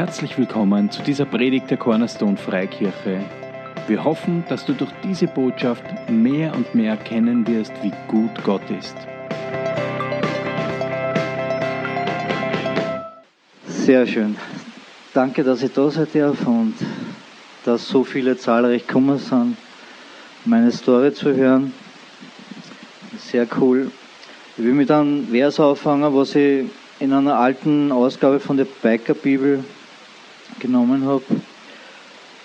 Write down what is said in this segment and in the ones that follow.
Herzlich willkommen zu dieser Predigt der Cornerstone Freikirche. Wir hoffen, dass du durch diese Botschaft mehr und mehr erkennen wirst, wie gut Gott ist. Sehr schön. Danke, dass ich da sein darf und dass so viele zahlreich gekommen sind, meine Story zu hören. Sehr cool. Ich will mit einem Vers auffangen, was ich in einer alten Ausgabe von der Biker Bibel genommen habe.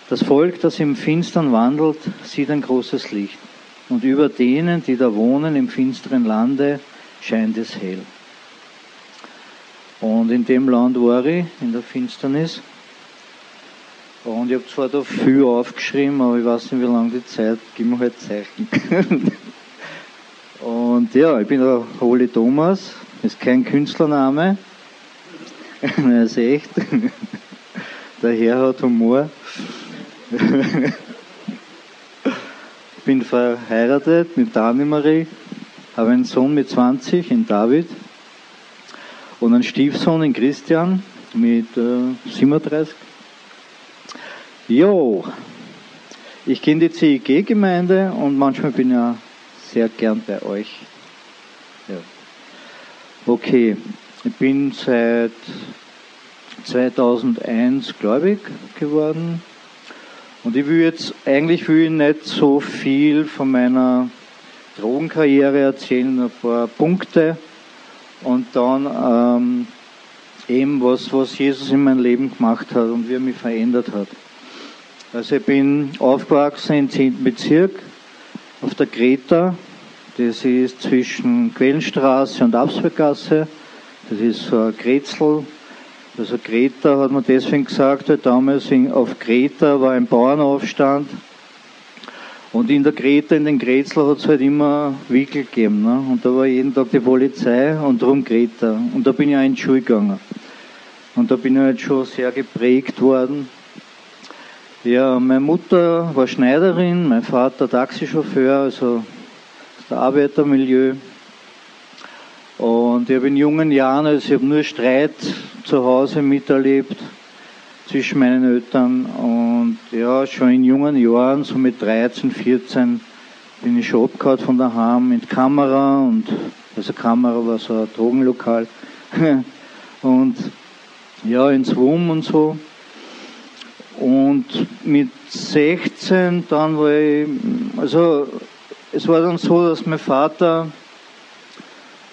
Das Volk, das im Finstern wandelt, sieht ein großes Licht. Und über denen, die da wohnen im finsteren Lande, scheint es hell. Und in dem Land war ich, in der Finsternis. Und ich habe zwar da viel aufgeschrieben, aber ich weiß nicht, wie lange die Zeit, gib mir halt Zeichen. Und ja, ich bin der Holy Thomas, ist kein Künstlername, das ist echt. Der Herr hat Humor. Ich bin verheiratet mit Dani Marie, habe einen Sohn mit 20 in David und einen Stiefsohn in Christian mit äh, 37. Jo, ich kenne die CIG-Gemeinde und manchmal bin ich ja sehr gern bei euch. Ja. Okay, ich bin seit 2001 gläubig geworden. Und ich will jetzt, eigentlich will ich nicht so viel von meiner Drogenkarriere erzählen, ein paar Punkte und dann ähm, eben was, was Jesus in meinem Leben gemacht hat und wie er mich verändert hat. Also ich bin aufgewachsen im 10. Bezirk auf der Greta. Das ist zwischen Quellenstraße und Absbergasse. Das ist so ein Grätzl, also Greta hat man deswegen gesagt, weil damals auf Greta war ein Bauernaufstand und in der Greta, in den Grätzl hat es halt immer Wickel gegeben. Ne? Und da war jeden Tag die Polizei und darum Greta. Und da bin ich auch in die Schule gegangen. Und da bin ich halt schon sehr geprägt worden. Ja, meine Mutter war Schneiderin, mein Vater Taxichauffeur, also aus der Arbeitermilieu. Und ich habe in jungen Jahren, also ich habe nur Streit zu Hause miterlebt zwischen meinen Eltern und ja, schon in jungen Jahren, so mit 13, 14, bin ich schon abgehauen von daheim die Kamera und also Kamera war so ein Drogenlokal und ja, ins WUM und so. Und mit 16 dann war ich, also es war dann so, dass mein Vater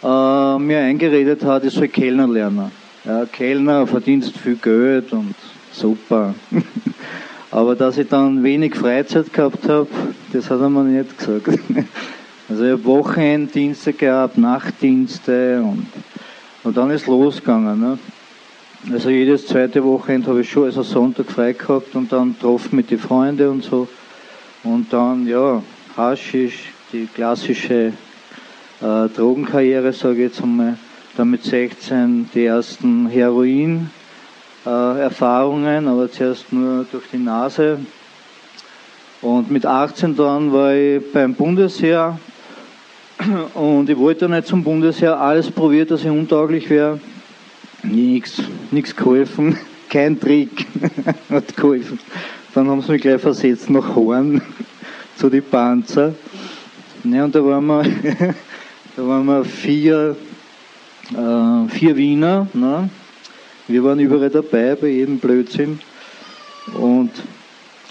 äh, mir eingeredet hat, ich soll Kellner lernen. Ja, Kellner verdienst viel Geld und super. Aber dass ich dann wenig Freizeit gehabt habe, das hat er mir nicht gesagt. Also ich habe Wochenenddienste gehabt, Nachtdienste und, und dann ist losgegangen. Ne? Also jedes zweite Wochenende habe ich schon, also Sonntag frei gehabt und dann getroffen mit den Freunden und so. Und dann, ja, Haschisch, die klassische äh, Drogenkarriere, sage ich jetzt einmal. Dann mit 16 die ersten Heroin-Erfahrungen, aber zuerst nur durch die Nase. Und mit 18 dann war ich beim Bundesheer und ich wollte nicht zum Bundesheer, alles probiert, dass ich untauglich wäre. Nichts, nichts geholfen, kein Trick hat geholfen. Dann haben sie mich gleich versetzt nach Horn zu den Panzer. Ja, und da waren wir Da waren wir vier, äh, vier Wiener. Ne? Wir waren überall dabei bei jedem Blödsinn. Und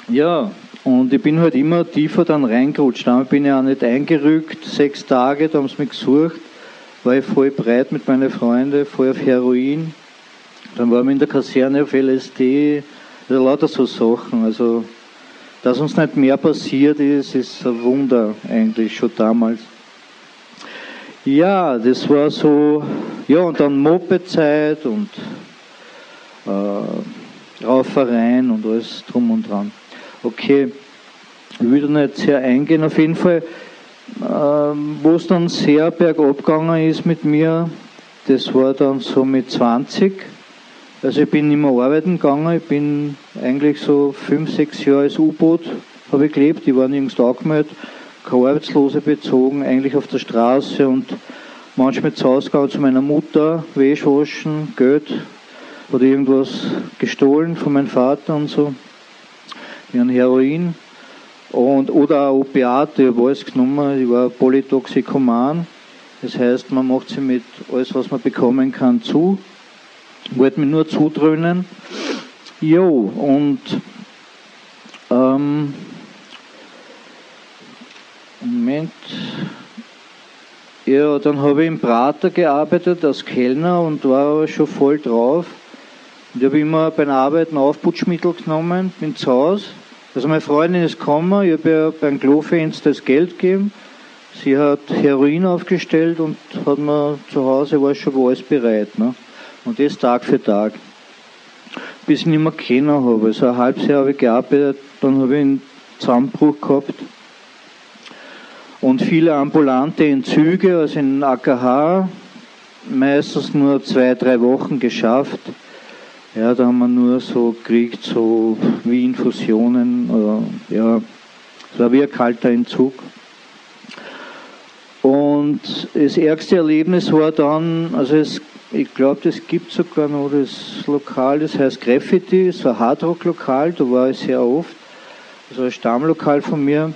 ja, und ich bin halt immer tiefer dann reingerutscht. Damit bin ich auch nicht eingerückt. Sechs Tage, da haben sie mich gesucht. War ich voll breit mit meinen Freunden, voll auf Heroin. Dann waren wir in der Kaserne auf LSD. Also lauter so Sachen. Also, dass uns nicht mehr passiert ist, ist ein Wunder eigentlich schon damals. Ja, das war so, ja, und dann Mopedzeit und äh, Raufereien und alles drum und dran. Okay, ich will da nicht sehr eingehen, auf jeden Fall, äh, wo es dann sehr bergab gegangen ist mit mir, das war dann so mit 20. Also ich bin nicht mehr arbeiten gegangen, ich bin eigentlich so fünf, sechs Jahre als U-Boot habe ich gelebt, ich war nirgends angemeldet keine Arbeitslose bezogen, eigentlich auf der Straße und manchmal zu Hause gegangen zu meiner Mutter, Wäsche waschen, Geld Oder irgendwas gestohlen von meinem Vater und so. Wie ein Heroin. Und, oder auch Opiate, ich habe alles genommen. Ich war Polytoxikoman. Das heißt, man macht sich mit alles, was man bekommen kann, zu. Wollte mich nur zudröhnen. Jo, und ähm, Moment. Ja, dann habe ich im Prater gearbeitet als Kellner und war aber schon voll drauf. Ich habe immer beim Arbeiten Aufputschmittel genommen, bin zu Hause. Also meine Freundin ist gekommen, ich habe ihr beim Klofenster das Geld gegeben. Sie hat Heroin aufgestellt und hat mir zu Hause war schon alles bereit. Ne? Und das Tag für Tag. Bis ich nicht mehr kennen habe. Also ein halbes Jahr habe ich gearbeitet, dann habe ich einen Zusammenbruch gehabt. Und viele ambulante Entzüge, also in AKH, meistens nur zwei, drei Wochen geschafft. Ja, da haben wir nur so gekriegt, so wie Infusionen, oder, ja, es war wie ein kalter Entzug. Und das ärgste Erlebnis war dann, also es, ich glaube, das gibt sogar noch das Lokal, das heißt Graffiti, es war Hardrock-Lokal, da war ich sehr oft, also ein Stammlokal von mir.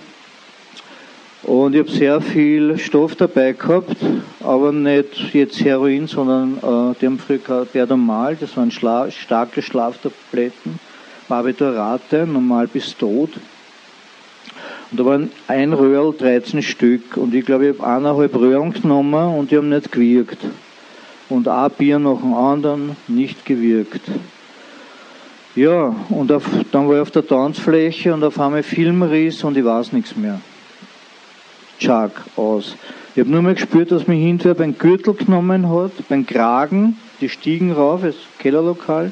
Und ich habe sehr viel Stoff dabei gehabt, aber nicht jetzt Heroin, sondern äh, die haben früher gehabt Berdomal, das waren Schla starke Schlaftabletten, Barbiturate, normal bis tot. Und da waren ein Röhrl 13 Stück und ich glaube, ich habe eineinhalb Röhren genommen und die haben nicht gewirkt. Und ein Bier nach dem anderen nicht gewirkt. Ja, und auf, dann war ich auf der Tanzfläche und auf einmal Filmriss und ich weiß nichts mehr. Chuck aus. Ich habe nur mal gespürt, dass mich hinterher beim Gürtel genommen hat, beim Kragen, die Stiegen rauf, das Kellerlokal.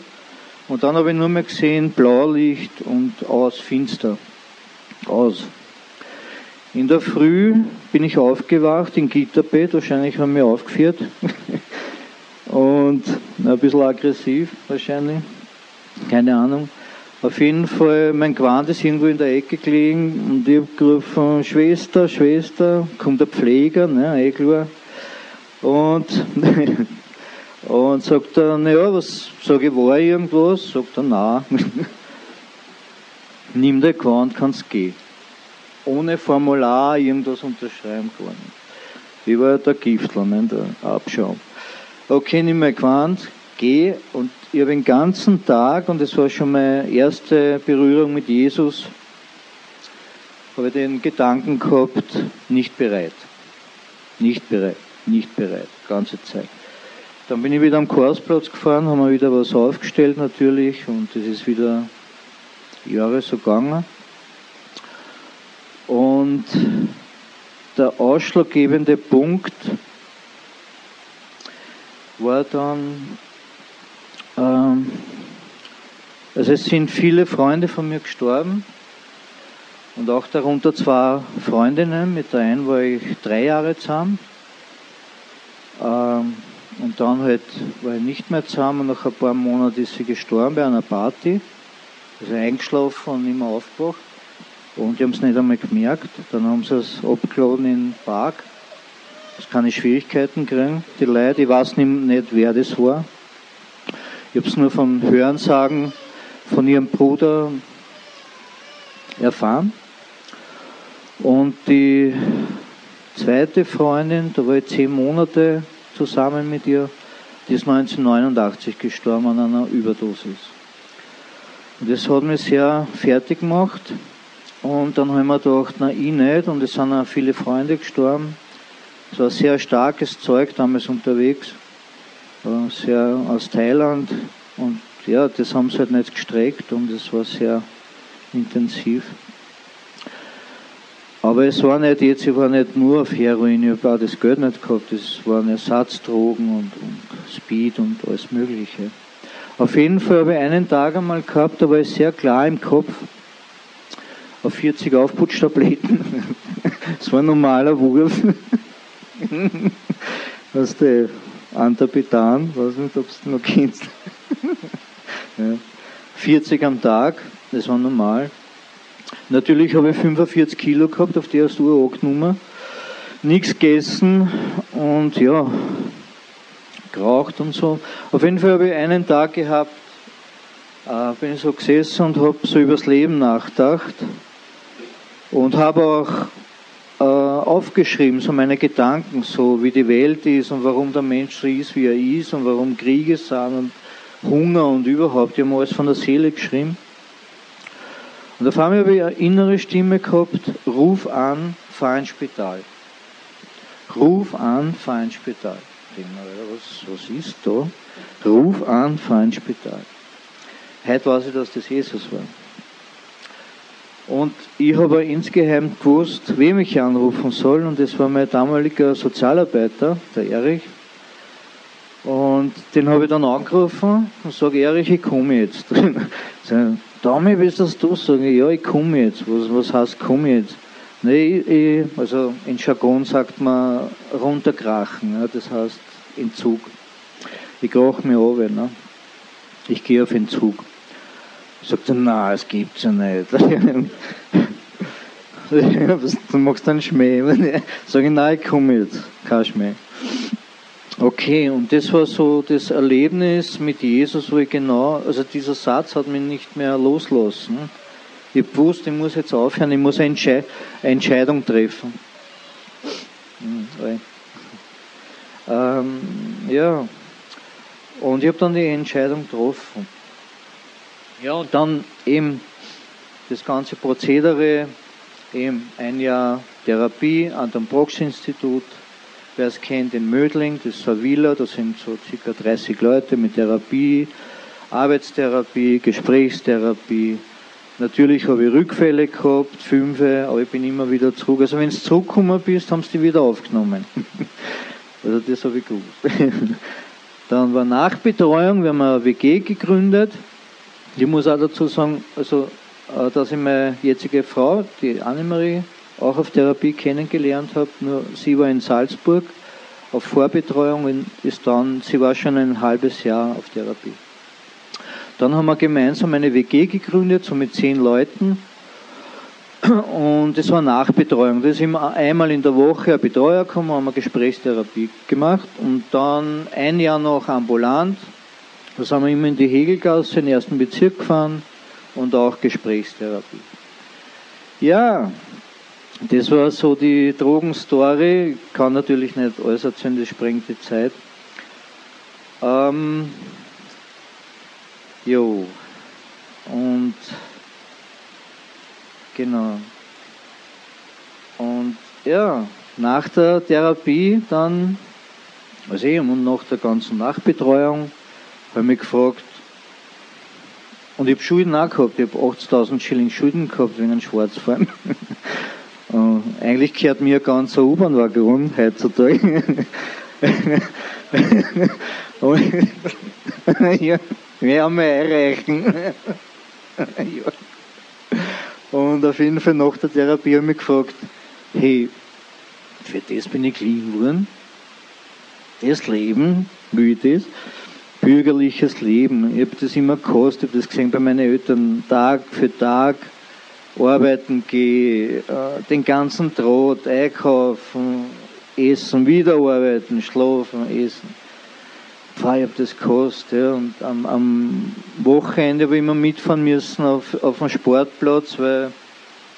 Und dann habe ich nur mehr gesehen, Blaulicht und aus, finster. Aus. In der Früh bin ich aufgewacht im Gitterbett, wahrscheinlich haben wir aufgeführt. und ein bisschen aggressiv wahrscheinlich, keine Ahnung. Auf jeden Fall, mein Gewand ist irgendwo in der Ecke gelegen und ich habe gerufen, Schwester, Schwester, kommt der Pfleger, ne, eh klar. Und, und sagt er, naja, was, sage ich, war irgendwas? Sagt er, na. Nimm dein Gewand, kannst gehen ohne Formular irgendwas unterschreiben können. Ich war der Giftler, ne, der Abschau. Okay, nimm mein Quant, geh und ich habe den ganzen Tag, und das war schon meine erste Berührung mit Jesus, habe ich den Gedanken gehabt, nicht bereit. Nicht bereit, nicht bereit, ganze Zeit. Dann bin ich wieder am Kursplatz gefahren, haben wir wieder was aufgestellt natürlich und das ist wieder Jahre so gegangen. Und der ausschlaggebende Punkt war dann, also es sind viele Freunde von mir gestorben und auch darunter zwei Freundinnen, mit der einen war ich drei Jahre zusammen ähm, und dann halt war ich nicht mehr zusammen und nach ein paar Monaten ist sie gestorben bei einer Party, also eingeschlafen und nicht mehr aufgewacht. Und die haben es nicht einmal gemerkt. Dann haben sie es abgeladen in den Park. Das keine Schwierigkeiten kriegen, die Leute. Ich weiß nicht, wer das war. Ich habe es nur von Hörensagen von ihrem Bruder erfahren. Und die zweite Freundin, da war ich zehn Monate zusammen mit ihr, die ist 1989 gestorben an einer Überdosis. Und das hat mich sehr fertig gemacht. Und dann haben wir gedacht, na, ich nicht. Und es sind auch viele Freunde gestorben. Es war sehr starkes Zeug damals unterwegs. Sehr aus Thailand. Und ja, das haben sie halt nicht gestreckt und es war sehr intensiv. Aber es war nicht jetzt, ich war nicht nur auf Heroin, ich habe auch das Geld nicht gehabt, es waren Ersatzdrogen und, und Speed und alles Mögliche. Auf jeden Fall habe ich einen Tag einmal gehabt, da war ich sehr klar im Kopf, auf 40 Aufputschtabletten. das war ein normaler Wurf. Was der Antapitan, weiß nicht, ob du noch kennst. ja. 40 am Tag, das war normal. Natürlich habe ich 45 Kilo gehabt, auf die hast du auch genommen. Nichts gegessen und ja, geraucht und so. Auf jeden Fall habe ich einen Tag gehabt, äh, bin ich so gesessen und habe so übers Leben nachgedacht und habe auch aufgeschrieben, so meine Gedanken, so wie die Welt ist und warum der Mensch so ist, wie er ist und warum Kriege sind und Hunger und überhaupt. Ich habe alles von der Seele geschrieben. Und auf einmal habe ich eine innere Stimme gehabt, ruf an, fahr ins Spital. Ruf an, fahr ins Spital. Was, was ist da? Ruf an, fahr ins Spital. Heute weiß ich, dass das Jesus war. Und ich habe insgeheim gewusst, wem ich anrufen soll. Und das war mein damaliger Sozialarbeiter, der Erich. Und den habe ich dann angerufen und sage, Erich, ich komme jetzt. Dami, willst das du sagen? Ja, ich komme jetzt. Was, was heißt komme jetzt? Nee, ich, also in Jargon sagt man runterkrachen, ja, das heißt Entzug. Ich krach mir runter, ne? ich gehe auf Entzug. Sagt er, nein, es gibt's ja nicht. du machst einen Schmäh. Sag ich, nein, ich komme jetzt. Kein Schmäh. Okay, und das war so das Erlebnis mit Jesus, wo ich genau, also dieser Satz hat mich nicht mehr loslassen. Ich wusste, ich muss jetzt aufhören, ich muss eine, eine Entscheidung treffen. Hm, ähm, ja, und ich habe dann die Entscheidung getroffen. Ja, und dann eben das ganze Prozedere, eben ein Jahr Therapie an dem Brox-Institut. Wer es kennt, in Mödling, das ist eine Villa, da sind so circa 30 Leute mit Therapie, Arbeitstherapie, Gesprächstherapie. Natürlich habe ich Rückfälle gehabt, fünfe, aber ich bin immer wieder zurück. Also wenn du zurückgekommen bist, haben sie die wieder aufgenommen. also das habe ich gewusst. Dann war Nachbetreuung, wir haben eine WG gegründet. Ich muss auch dazu sagen, also, äh, dass ich meine jetzige Frau, die Annemarie, auch auf Therapie kennengelernt habe. Nur sie war in Salzburg auf Vorbetreuung und ist dann, sie war schon ein halbes Jahr auf Therapie. Dann haben wir gemeinsam eine WG gegründet, so mit zehn Leuten. Und das war Nachbetreuung. Das ist immer einmal in der Woche ein Betreuer gekommen, haben wir Gesprächstherapie gemacht und dann ein Jahr noch ambulant da sind wir immer in die Hegelgasse, in den ersten Bezirk gefahren und auch Gesprächstherapie. Ja, das war so die Drogenstory. Kann natürlich nicht alles erzählen, das sprengt die Zeit. Ähm, jo, und genau. Und ja, nach der Therapie dann, also eben und nach der ganzen Nachbetreuung, habe mich gefragt, und ich habe Schulden auch gehabt, ich habe 80.000 Schilling Schulden gehabt wegen einem Schwarzfahren. eigentlich gehört mir ein ganzer U-Bahn-Waggon heutzutage. ja, wir erreichen. ja. Und auf jeden Fall nach der Therapie habe ich mich gefragt, hey, für das bin ich lieb geworden. Das Leben, wie ich das bürgerliches Leben. Ich habe das immer gekostet, ich habe das gesehen bei meinen Eltern, Tag für Tag arbeiten gehe, äh, den ganzen Trott, einkaufen, essen, wieder arbeiten, schlafen, essen. Pfah, ich habe das gekostet. Ja. Und am, am Wochenende habe ich immer mitfahren müssen auf, auf dem Sportplatz, weil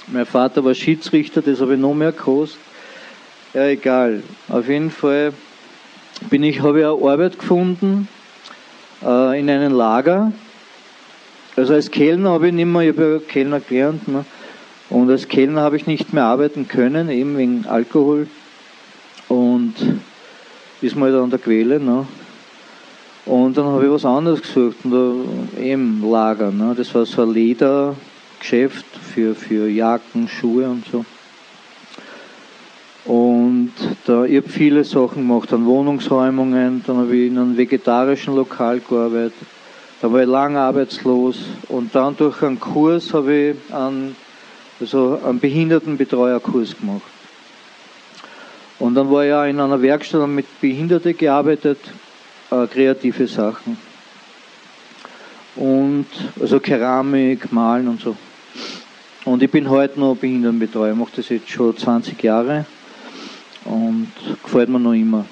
mein Vater war Schiedsrichter, das habe ich noch mehr gekostet. Ja, egal. Auf jeden Fall ich, habe ich eine Arbeit gefunden, äh, in einem Lager. Also als Kellner habe ich nicht mehr, ich habe ja Kellner gelernt, ne? und als Kellner habe ich nicht mehr arbeiten können, eben wegen Alkohol. Und ist mal halt an der Quelle. Ne? Und dann habe ich was anderes gesucht, und da, eben Lager. Ne? Das war so ein Ledergeschäft für, für Jacken, Schuhe und so. Da, ich habe viele Sachen gemacht, an Wohnungsräumungen, dann habe ich in einem vegetarischen Lokal gearbeitet, da war ich lange arbeitslos und dann durch einen Kurs habe ich einen, also einen Behindertenbetreuerkurs gemacht. Und dann war ich auch in einer Werkstatt und mit Behinderten gearbeitet, äh, kreative Sachen. Und also Keramik, Malen und so. Und ich bin heute noch Behindertenbetreuer, mache das jetzt schon 20 Jahre und gefällt mir noch immer.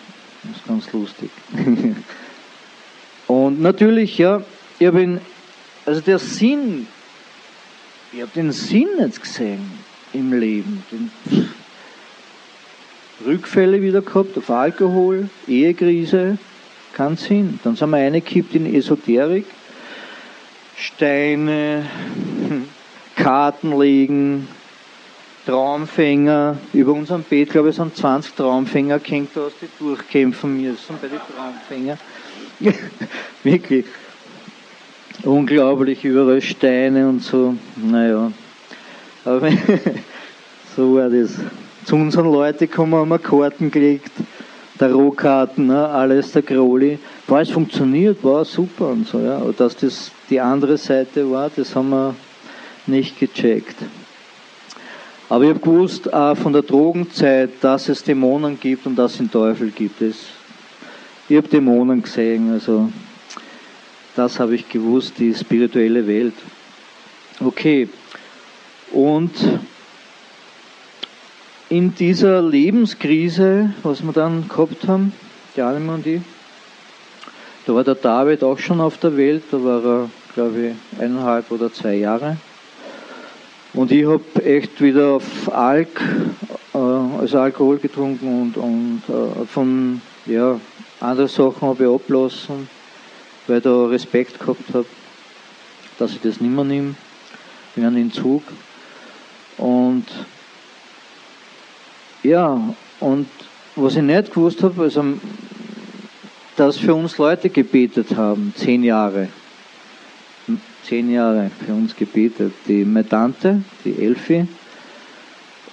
Das ist ganz lustig. und natürlich, ja, ich habe in, also der Sinn, ich habe den Sinn nicht gesehen im Leben. Den, Rückfälle wieder gehabt auf Alkohol, Ehekrise, kein Sinn. Dann sind wir reingekippt in Esoterik, Steine, Karten legen, Traumfänger. Über unserem Bett, glaube ich, sind 20 Traumfänger gehängt, da hast du durchkämpfen müssen bei den Traumfängern. Wirklich. Unglaublich, überall Steine und so. Naja. Aber so war das. Zu unseren Leuten kommen haben wir Karten gelegt, Tarotkarten, ne, alles der Kroli. War es funktioniert, war super und so, ja. Aber dass das die andere Seite war, das haben wir nicht gecheckt. Aber ich habe gewusst auch von der Drogenzeit, dass es Dämonen gibt und dass es den Teufel gibt. Es, ich habe Dämonen gesehen, also das habe ich gewusst, die spirituelle Welt. Okay, und in dieser Lebenskrise, was wir dann gehabt haben, die Alma und ich, da war der David auch schon auf der Welt, da war er, glaube ich, eineinhalb oder zwei Jahre. Und ich habe echt wieder auf Alk, äh, also Alkohol getrunken und, und äh, von, ja, andere Sachen habe ich abgelassen, weil ich da Respekt gehabt habe, dass ich das nicht mehr nehme, einen Entzug. Und ja, und was ich nicht gewusst habe, also, dass für uns Leute gebetet haben, zehn Jahre. Zehn Jahre für uns gebetet. Die, meine die Elfi,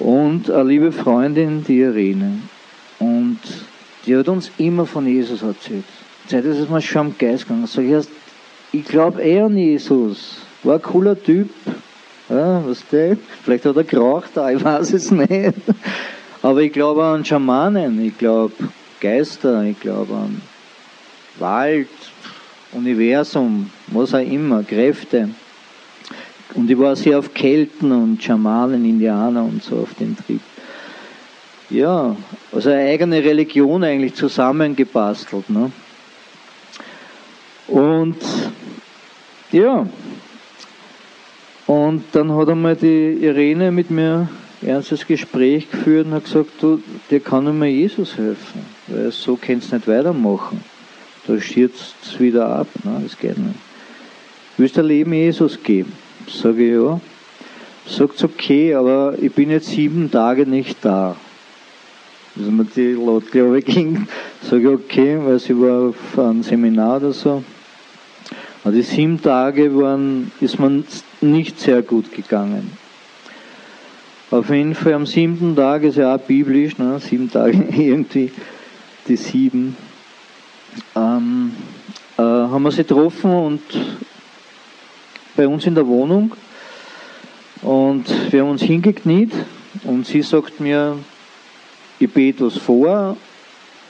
und eine liebe Freundin, die Irene. Und die hat uns immer von Jesus erzählt. Seit ist es mir schon am Geist gegangen. Sag ich erst, ich glaube eh an Jesus. War ein cooler Typ. Ja, was der? Vielleicht hat er geraucht, ich weiß es nicht. Aber ich glaube an Schamanen, ich glaube Geister, ich glaube an Wald, Universum, was auch immer, Kräfte. Und ich war sehr auf Kelten und Schamanen, Indianer und so auf den Trip. Ja, also eine eigene Religion eigentlich zusammengebastelt. Ne? Und ja, und dann hat einmal die Irene mit mir ernstes Gespräch geführt und hat gesagt, du, dir kann nur Jesus helfen, weil so kannst du nicht weitermachen. Da stürzt es wieder ab, ne? das geht nicht. Willst du Leben Jesus geben? Sage ich, ja. Sagt okay, aber ich bin jetzt sieben Tage nicht da. Also mir die laut, glaube ich, ging. Sage ich, okay, weil sie war auf einem Seminar oder so. Aber die sieben Tage waren, ist man nicht sehr gut gegangen. Auf jeden Fall am siebten Tag ist ja auch biblisch, ne? sieben Tage irgendwie, die sieben, ähm, äh, haben wir sie getroffen und bei uns in der Wohnung und wir haben uns hingekniet und sie sagt mir, ich bete was vor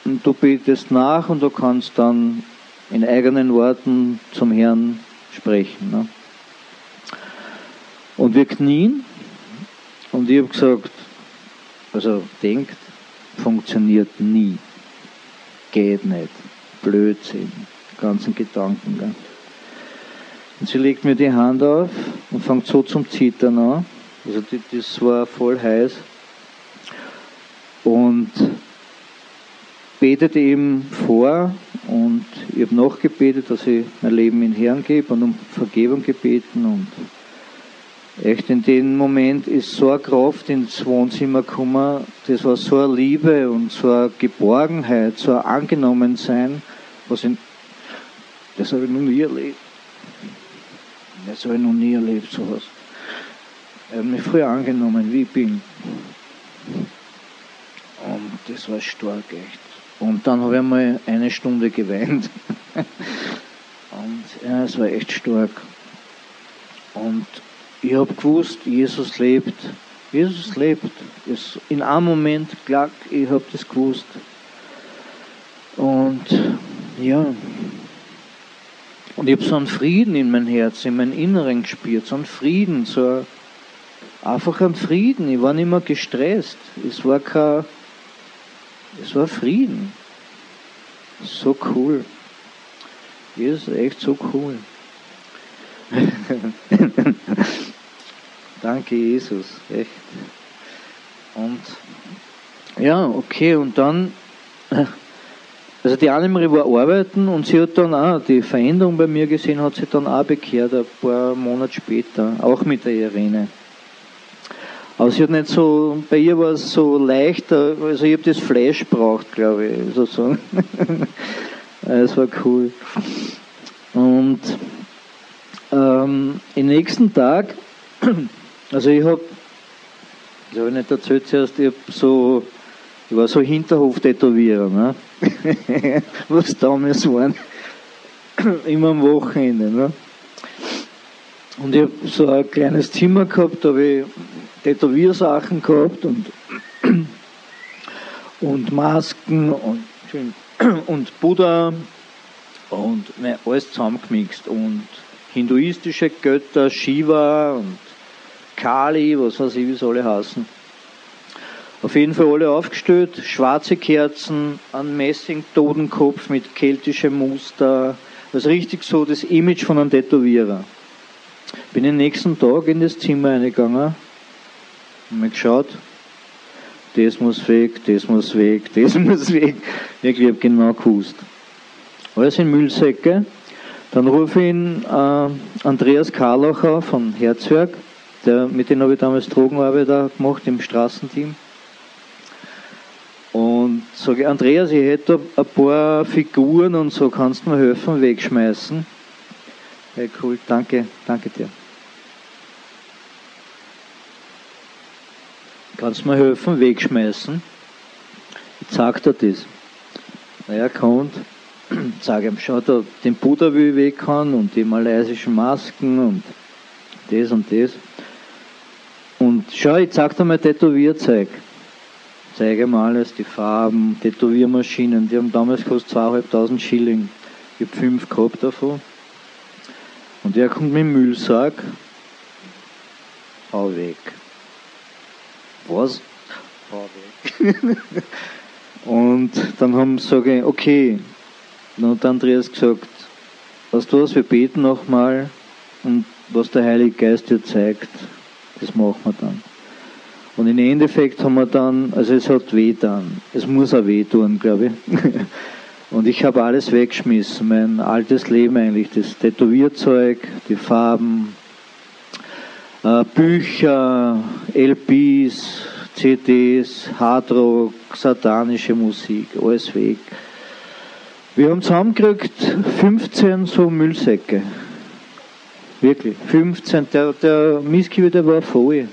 und du betest nach und du kannst dann in eigenen Worten zum Herrn sprechen. Ne? Und wir knien und ich habe gesagt, also denkt, funktioniert nie. Geht nicht. Blödsinn. Ganzen Gedanken. Gell? Und sie legt mir die Hand auf und fängt so zum Zittern an. Also die, das war voll heiß. Und betet eben vor und ich habe nachgebetet, dass ich mein Leben in Herrn gebe und um Vergebung gebeten und Echt, in dem Moment ist so eine Kraft ins Wohnzimmer gekommen, das war so eine Liebe und so eine Geborgenheit, so ein Angenommensein, was ich, das habe ich noch nie erlebt. Das habe ich noch nie erlebt, sowas. Er hat mich früher angenommen, wie ich bin. Und das war stark, echt. Und dann habe ich einmal eine Stunde geweint. Und ja, es war echt stark. Und ich habe gewusst, Jesus lebt. Jesus lebt. Es, in einem Moment, klar, ich habe das gewusst. Und ja, und ich habe so einen Frieden in mein Herz, in mein Inneren gespürt, so einen Frieden, so einfach einen Frieden. Ich war nicht mehr gestresst. Es war kein, es war Frieden. So cool. Jesus ist echt so cool. Danke, Jesus. Echt. Und ja, okay, und dann, also die Annemarie war arbeiten und sie hat dann auch die Veränderung bei mir gesehen, hat sie dann auch bekehrt, ein paar Monate später, auch mit der Irene. Aber sie hat nicht so, bei ihr war es so leichter, also ich habe das Fleisch braucht, glaube ich, sozusagen. Es war cool. Und ähm, im nächsten Tag, also ich habe, das habe ich nicht erzählt zuerst, ich, hab so, ich war so Hinterhof-Tätowierer, ne? was damals waren, immer am Wochenende. Ne? Und ich habe so ein kleines Zimmer gehabt, da habe ich Tätowiersachen gehabt und, und Masken und, und Buddha und alles zusammengemixt und hinduistische Götter, Shiva und Kali, was weiß ich, wie sie alle heißen. Auf jeden Fall alle aufgestellt, schwarze Kerzen, ein Messing-Totenkopf mit keltischem Muster, also richtig so das Image von einem Tätowierer. Bin den nächsten Tag in das Zimmer eingegangen, mal geschaut, das muss weg, das muss weg, das muss weg. Ich habe genau gewusst. Alles in Müllsäcke. Dann rufe ich ihn äh, Andreas Karlacher von Herzwerk, der, mit dem habe ich damals Drogenarbeit gemacht im Straßenteam. Sage, Andreas, ich hätte ein paar Figuren und so, kannst du mir helfen, wegschmeißen? Ja, cool, danke, danke dir. Kannst du mir helfen, wegschmeißen? Ich zeig dir das. Naja, kommt, sage ihm, schau da, den Buddha wie ich weg kann und die malaysischen Masken und das und das. Und schau, ich zeig dir mein Tätowierzeug. Zeige mal alles, die Farben, Tätowiermaschinen, die haben damals gekostet zweieinhalbtausend Schilling. Ich habe fünf gehabt davon. Und er kommt mit dem Müllsack, hau weg. Was? Hau weg. und dann haben sie gesagt, okay, dann hat Andreas gesagt, weißt du was, wir beten nochmal und was der Heilige Geist dir zeigt, das machen wir dann. Und im Endeffekt haben wir dann, also es hat weh dann, es muss auch weh tun, glaube ich. Und ich habe alles weggeschmissen, mein altes Leben eigentlich, das Tätowierzeug, die Farben, äh, Bücher, LPs, CDs, Hardrock, satanische Musik, alles weg. Wir haben zusammengekriegt 15 so Müllsäcke. Wirklich, 15. Der, der Mistkübel, der war voll.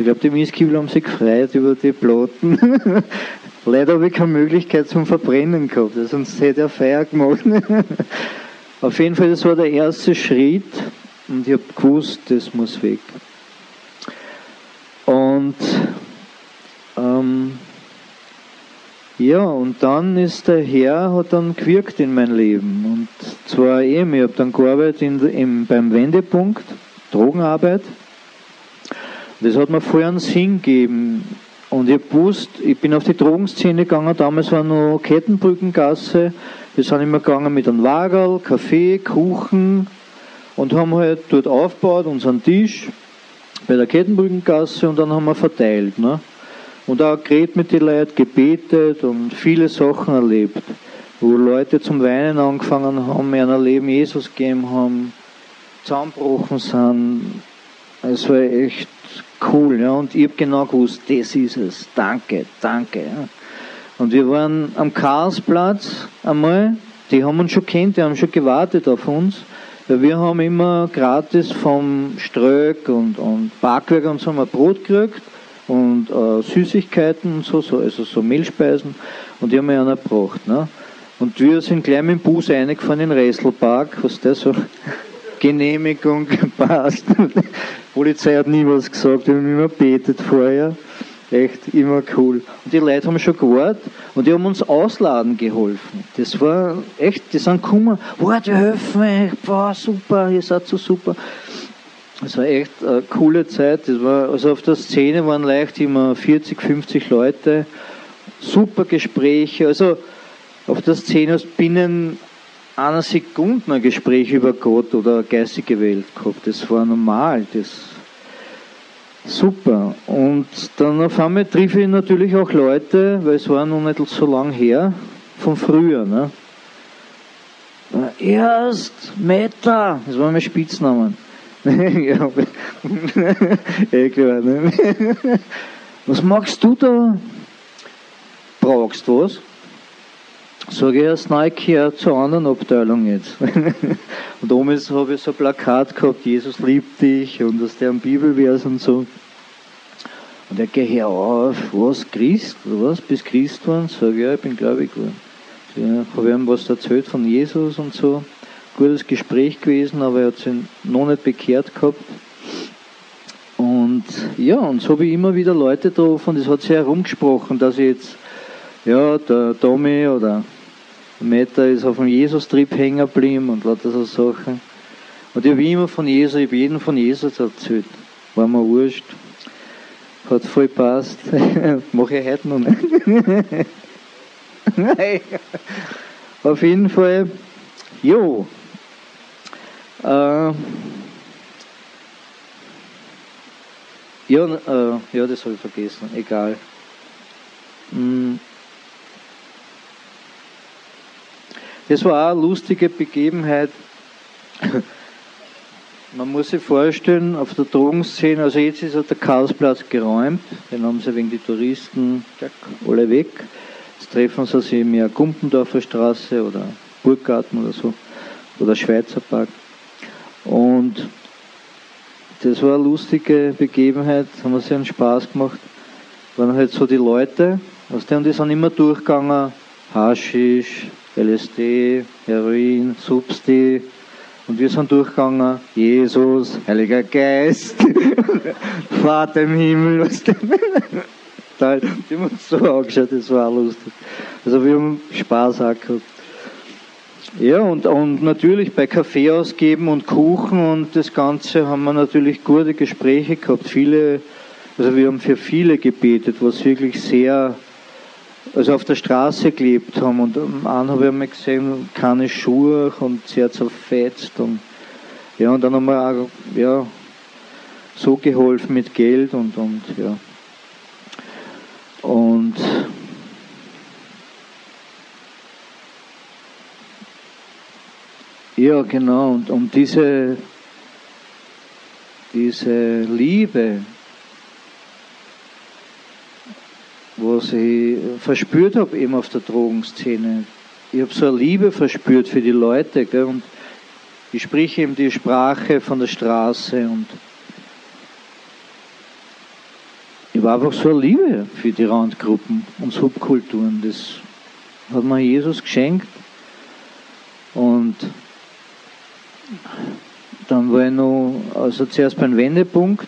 Ich glaube, die Mistkübel haben sich gefreut über die Platten. Leider habe ich keine Möglichkeit zum Verbrennen gehabt, sonst hätte er Feier gemacht. Auf jeden Fall, das war der erste Schritt und ich habe gewusst, das muss weg. Und ähm, ja, und dann ist der Herr, hat dann gewirkt in mein Leben. Und zwar eben, ich habe dann gearbeitet in, in, beim Wendepunkt, Drogenarbeit. Das hat mir vorher einen Sinn gegeben. Und ich wusste, ich bin auf die Drogenszene gegangen, damals war noch Kettenbrückengasse. Wir sind immer gegangen mit einem Lagerl, Kaffee, Kuchen und haben halt dort aufgebaut, unseren Tisch bei der Kettenbrückengasse und dann haben wir verteilt. Ne? Und auch geredet mit den Leuten, gebetet und viele Sachen erlebt, wo Leute zum Weinen angefangen haben, in ihr Leben Jesus gegeben haben, zusammengebrochen sind. Es war echt cool, ja. Und ich habe genau gewusst, das ist es. Danke, danke. Ja. Und wir waren am Karlsplatz einmal, die haben uns schon kennt, die haben schon gewartet auf uns. Weil wir haben immer gratis vom Ströck und, und Backwerk und so mal Brot gekriegt und äh, Süßigkeiten und so, so, also so Mehlspeisen. Und die haben wir einer gebracht. Ne? Und wir sind gleich mit dem Bus reingefahren in den Resselpark, was der so Genehmigung passt. Polizei hat nie was gesagt, wir haben immer betet vorher. Echt immer cool. Und die Leute haben schon gewartet und die haben uns ausladen geholfen. Das war echt, die sind gekommen, wart, wir helfen euch, boah, super, ihr seid so super. Das war echt eine coole Zeit. Das war, also auf der Szene waren leicht immer 40, 50 Leute. Super Gespräche. Also auf der Szene binnen einer Sekunde ein Gespräch über Gott oder geistige Welt gehabt. Das war normal. Das super. Und dann auf einmal triff ich natürlich auch Leute, weil es war noch nicht so lang her, von früher. Ne? Erst Meta, das war mein Spitznamen. ja. Ne? Was magst du da? Brauchst du was? Sag ich erst Nike zur anderen Abteilung jetzt. und oben habe ich so ein Plakat gehabt, Jesus liebt dich und aus der Bibelvers und so. Und er geht her auf, was, Christ, was, bist Christ geworden? Sag ich, ja, ich bin gläubig geworden. Ja, habe ihm was erzählt von Jesus und so. Gutes Gespräch gewesen, aber er hat sich noch nicht bekehrt gehabt. Und ja, und so habe ich immer wieder Leute getroffen, das hat sich herumgesprochen, dass ich jetzt, ja, der Tommy oder der Meta ist auf dem Jesus-Trip hängen geblieben und lauter so Sachen. Und ich habe immer von Jesus, ich habe jeden von Jesus erzählt. War mir wurscht. Hat voll passt. Mache ich heute noch nicht. Auf jeden Fall, jo. Äh, ja, äh, ja, das habe ich vergessen. Egal. Hm. Das war auch eine lustige Begebenheit. Man muss sich vorstellen, auf der Drogenszene, also jetzt ist der Chaosplatz geräumt, den haben sie wegen die Touristen alle weg. Jetzt treffen sie sich mehr Gumpendorfer Straße oder Burggarten oder so, oder Schweizer Park. Und das war eine lustige Begebenheit, haben wir sich einen Spaß gemacht. Waren halt so die Leute, aus denen die sind immer durchgegangen, Haschisch, LSD, Heroin, Substi, und wir sind durchgegangen, Jesus, Heiliger Geist, Vater im Himmel, was denn? Die haben uns so angeschaut, das war auch lustig. Also wir haben Spaß auch gehabt. Ja, und, und natürlich bei Kaffee ausgeben und Kuchen und das Ganze haben wir natürlich gute Gespräche gehabt. Viele, also wir haben für viele gebetet, was wirklich sehr also auf der Straße gelebt haben und am einen habe ich einmal gesehen, keine Schuhe und sehr zerfetzt und ja, und dann haben wir auch, ja, so geholfen mit Geld und, und ja. Und ja, genau, und um diese, diese Liebe, was ich verspürt habe eben auf der Drogenszene. Ich habe so eine Liebe verspürt für die Leute gell, und ich spreche eben die Sprache von der Straße und ich war einfach so eine Liebe für die Randgruppen und Subkulturen. Das hat mir Jesus geschenkt und dann war ich noch, also zuerst beim Wendepunkt,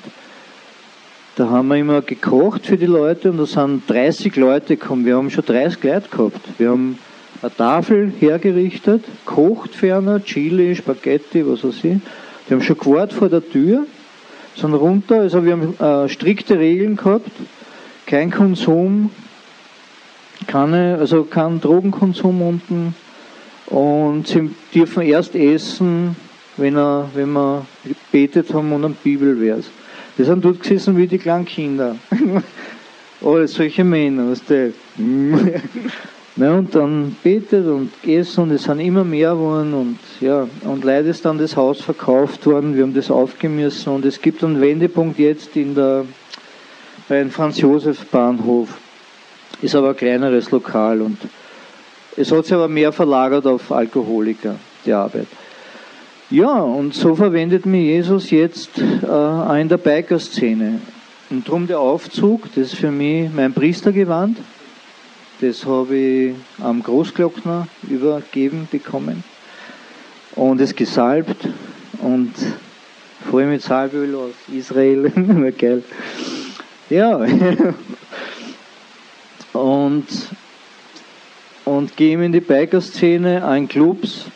da haben wir immer gekocht für die Leute und da sind 30 Leute gekommen. Wir haben schon 30 Leute gehabt. Wir haben eine Tafel hergerichtet, kocht ferner, Chili, Spaghetti, was weiß ich. Wir haben schon gewartet vor der Tür, sind runter, also wir haben äh, strikte Regeln gehabt, kein Konsum, keine, also kein Drogenkonsum unten und sie dürfen erst essen, wenn, er, wenn wir gebetet haben und ein Bibelvers. Die sind dort gesessen wie die kleinen Kinder. Alles solche Männer, weißt du. Na, und dann betet und gegessen und es sind immer mehr geworden und ja, und leider ist dann das Haus verkauft worden, wir haben das aufgemüssen und es gibt einen Wendepunkt jetzt in der, bei Franz-Josef-Bahnhof. Ist aber ein kleineres Lokal und es hat sich aber mehr verlagert auf Alkoholiker, die Arbeit. Ja, und so verwendet mir Jesus jetzt äh, auch in der Biker-Szene. Und darum der Aufzug, das ist für mich mein Priestergewand. Das habe ich am Großglockner übergeben bekommen. Und es gesalbt und voll mit Salböl aus Israel. Geil. Ja. und, und gehen in die Biker-Szene, ein Clubs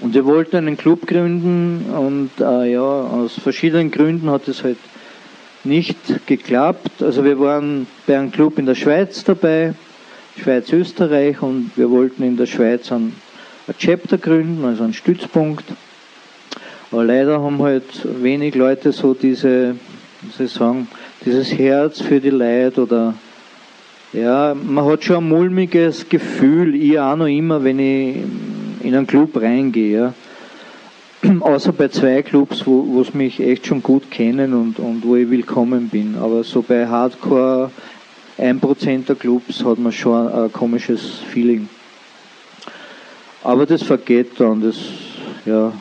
und wir wollten einen Club gründen und äh, ja, aus verschiedenen Gründen hat es halt nicht geklappt. Also wir waren bei einem Club in der Schweiz dabei, Schweiz-Österreich und wir wollten in der Schweiz einen ein Chapter gründen, also einen Stützpunkt. Aber leider haben halt wenig Leute so diese, wie sagen, dieses Herz für die Leute oder ja, man hat schon ein mulmiges Gefühl, ich auch noch immer, wenn ich in einen Club reingehe. Außer bei zwei Clubs, wo es mich echt schon gut kennen und, und wo ich willkommen bin. Aber so bei Hardcore 1% der Clubs hat man schon ein komisches Feeling. Aber das vergeht dann, das ja,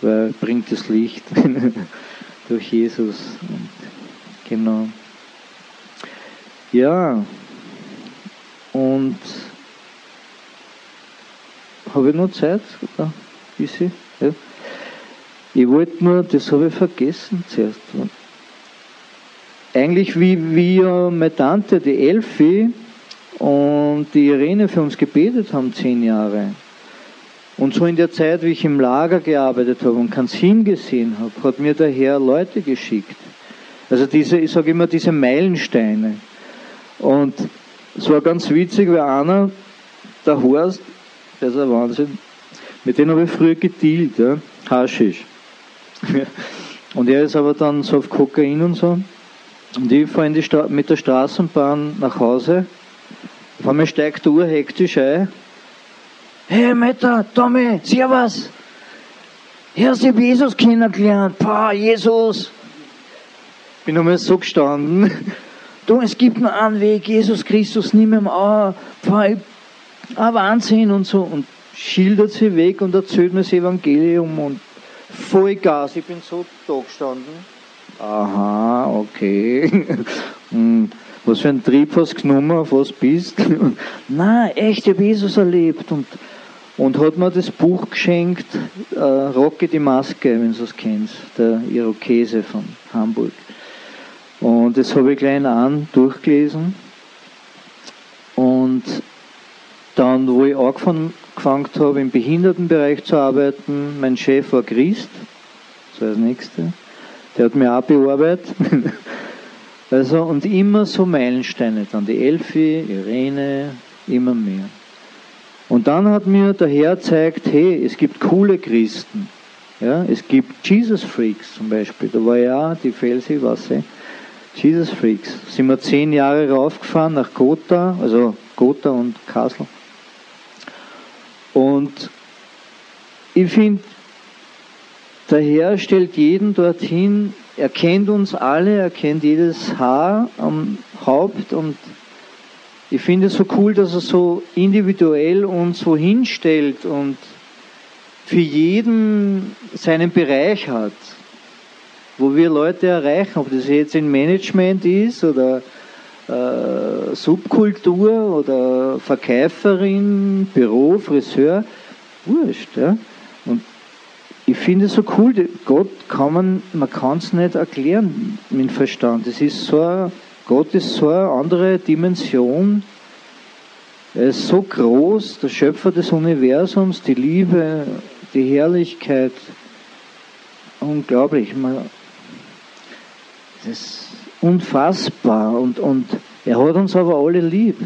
weil bringt das Licht durch Jesus. Genau. Ja, und habe ich noch Zeit? Oder? Bisschen? Ja. Ich wollte nur, das habe ich vergessen zuerst. Eigentlich wie, wie meine Tante, die Elfi und die Irene für uns gebetet haben, zehn Jahre. Und so in der Zeit, wie ich im Lager gearbeitet habe und keins hingesehen habe, hat mir der Herr Leute geschickt. Also diese, ich sage immer, diese Meilensteine. Und es war ganz witzig, weil einer, der Horst, der ist ein Wahnsinn, mit dem habe ich früher gedealt, ja, Haschisch. Und er ist aber dann so auf Kokain und so. Und ich fahre mit der Straßenbahn nach Hause. Auf einmal steigt der Uhr hektisch ein Hey Meta, Tommy, servus. Hier hast du Jesus kennengelernt. Pah, Jesus. Bin nochmal so gestanden. Du, es gibt nur einen Weg, Jesus Christus, nimm ihm an. Pah, ah, Wahnsinn und so. Und schildert sie weg und erzählt mir das Evangelium und Vollgas. Ich bin so da gestanden. Aha, okay. Hm, was für ein Trieb hast du genommen, auf was bist? Nein, echt, ich habe Jesus erlebt. Und und hat mir das Buch geschenkt, äh, Rocke die Maske, wenn du es kennst, der Irokese von Hamburg. Und das habe ich gleich an durchgelesen. Und dann, wo ich angefangen habe, im Behindertenbereich zu arbeiten, mein Chef war Christ, so als Nächste. Der hat mir auch bearbeitet. also, und immer so Meilensteine, dann die Elfi, Irene, immer mehr. Und dann hat mir der Herr gezeigt, hey, es gibt coole Christen. Ja, es gibt Jesus Freaks zum Beispiel. Da war ja die Felsi, was eh? Jesus Freaks. Sind wir zehn Jahre raufgefahren nach Gotha, also Gotha und Kassel. Und ich finde, der Herr stellt jeden dorthin, er kennt uns alle, er kennt jedes Haar am Haupt und ich finde es so cool, dass er so individuell uns so hinstellt und für jeden seinen Bereich hat, wo wir Leute erreichen, ob das jetzt in Management ist oder äh, Subkultur oder Verkäuferin, Büro, Friseur, wurscht. Ja? Und ich finde es so cool, Gott kann man, man kann es nicht erklären mit Verstand. Es ist so Gott ist so eine andere Dimension. Er ist so groß, der Schöpfer des Universums, die Liebe, die Herrlichkeit. Unglaublich. Das ist unfassbar. Und, und er hat uns aber alle lieb.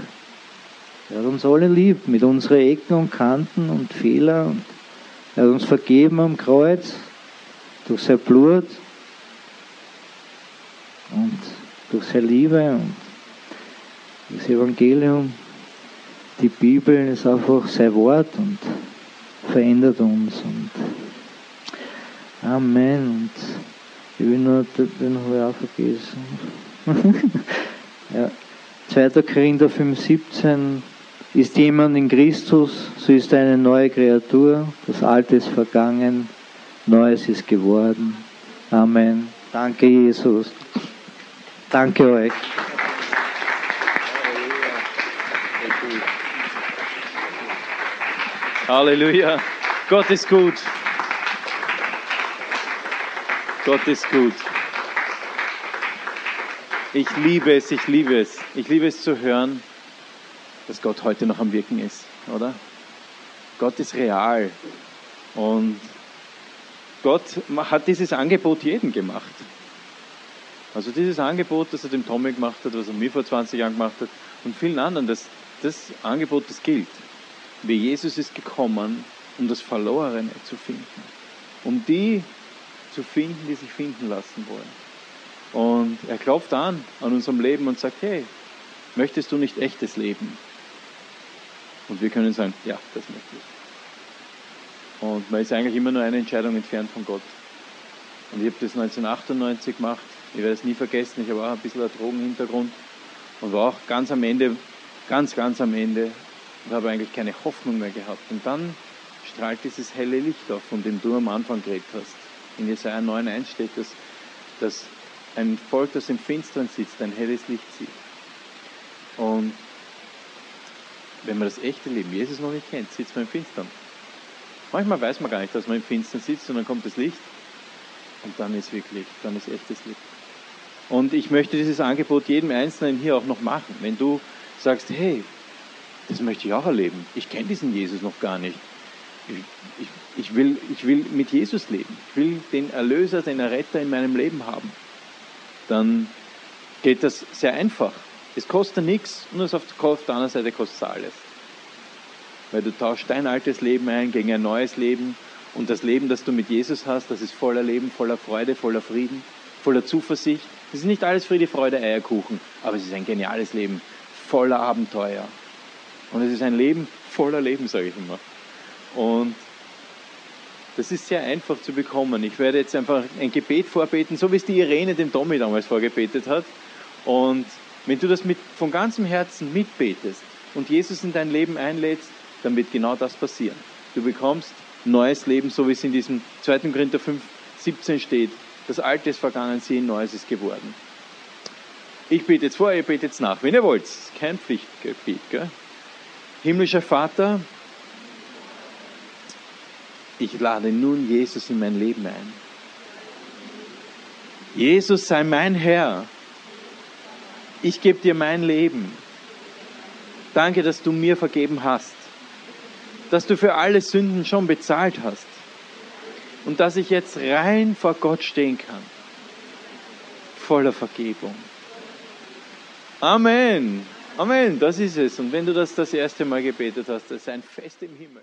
Er hat uns alle lieb mit unseren Ecken und Kanten und Fehlern. Er hat uns vergeben am Kreuz durch sein Blut. Und durch seine Liebe und das Evangelium, die Bibel ist einfach sein Wort und verändert uns. Und Amen. Und nur, den habe ich auch vergessen. ja. 2. Korinther 5,17 ist jemand in Christus, so ist er eine neue Kreatur. Das Alte ist vergangen, Neues ist geworden. Amen. Danke, Jesus. Danke euch. Halleluja. Gott ist gut. Gott ist gut. Ich liebe es, ich liebe es. Ich liebe es zu hören, dass Gott heute noch am Wirken ist, oder? Gott ist real. Und Gott hat dieses Angebot jedem gemacht. Also dieses Angebot, das er dem Tommy gemacht hat, was er mir vor 20 Jahren gemacht hat und vielen anderen, das, das Angebot, das gilt. Wie Jesus ist gekommen, um das Verlorene zu finden. Um die zu finden, die sich finden lassen wollen. Und er klopft an an unserem Leben und sagt, hey, möchtest du nicht echtes Leben? Und wir können sagen, ja, das möchte ich. Und man ist eigentlich immer nur eine Entscheidung entfernt von Gott. Und ich habe das 1998 gemacht. Ich werde es nie vergessen. Ich habe auch ein bisschen einen Drogenhintergrund und war auch ganz am Ende, ganz, ganz am Ende und habe eigentlich keine Hoffnung mehr gehabt. Und dann strahlt dieses helle Licht auf, von dem du am Anfang geredet hast. In Jesaja 9,1 steht, dass, dass ein Volk, das im Finstern sitzt, ein helles Licht sieht. Und wenn man das echte Leben Jesus noch nicht kennt, sitzt man im Finstern. Manchmal weiß man gar nicht, dass man im Finstern sitzt und dann kommt das Licht und dann ist wirklich, dann ist echtes Licht. Und ich möchte dieses Angebot jedem Einzelnen hier auch noch machen. Wenn du sagst, hey, das möchte ich auch erleben. Ich kenne diesen Jesus noch gar nicht. Ich, ich, will, ich will mit Jesus leben. Ich will den Erlöser, den Erretter in meinem Leben haben. Dann geht das sehr einfach. Es kostet nichts und es auf der anderen Seite kostet es alles. Weil du tauschst dein altes Leben ein gegen ein neues Leben und das Leben, das du mit Jesus hast, das ist voller Leben, voller Freude, voller Frieden, voller Zuversicht. Es ist nicht alles Friede, Freude, Eierkuchen, aber es ist ein geniales Leben, voller Abenteuer. Und es ist ein Leben voller Leben, sage ich immer. Und das ist sehr einfach zu bekommen. Ich werde jetzt einfach ein Gebet vorbeten, so wie es die Irene dem Tommy damals vorgebetet hat. Und wenn du das mit, von ganzem Herzen mitbetest und Jesus in dein Leben einlädst, dann wird genau das passieren. Du bekommst neues Leben, so wie es in diesem 2. Korinther 5, 17 steht. Das Alte ist vergangen, sehen, Neues ist geworden. Ich bete jetzt vor, ihr betet jetzt nach, wenn ihr wollt. Kein Pflichtgebet. Gell? Himmlischer Vater, ich lade nun Jesus in mein Leben ein. Jesus sei mein Herr. Ich gebe dir mein Leben. Danke, dass du mir vergeben hast dass du für alle Sünden schon bezahlt hast und dass ich jetzt rein vor Gott stehen kann, voller Vergebung. Amen. Amen, das ist es. Und wenn du das das erste Mal gebetet hast, das ist ein Fest im Himmel.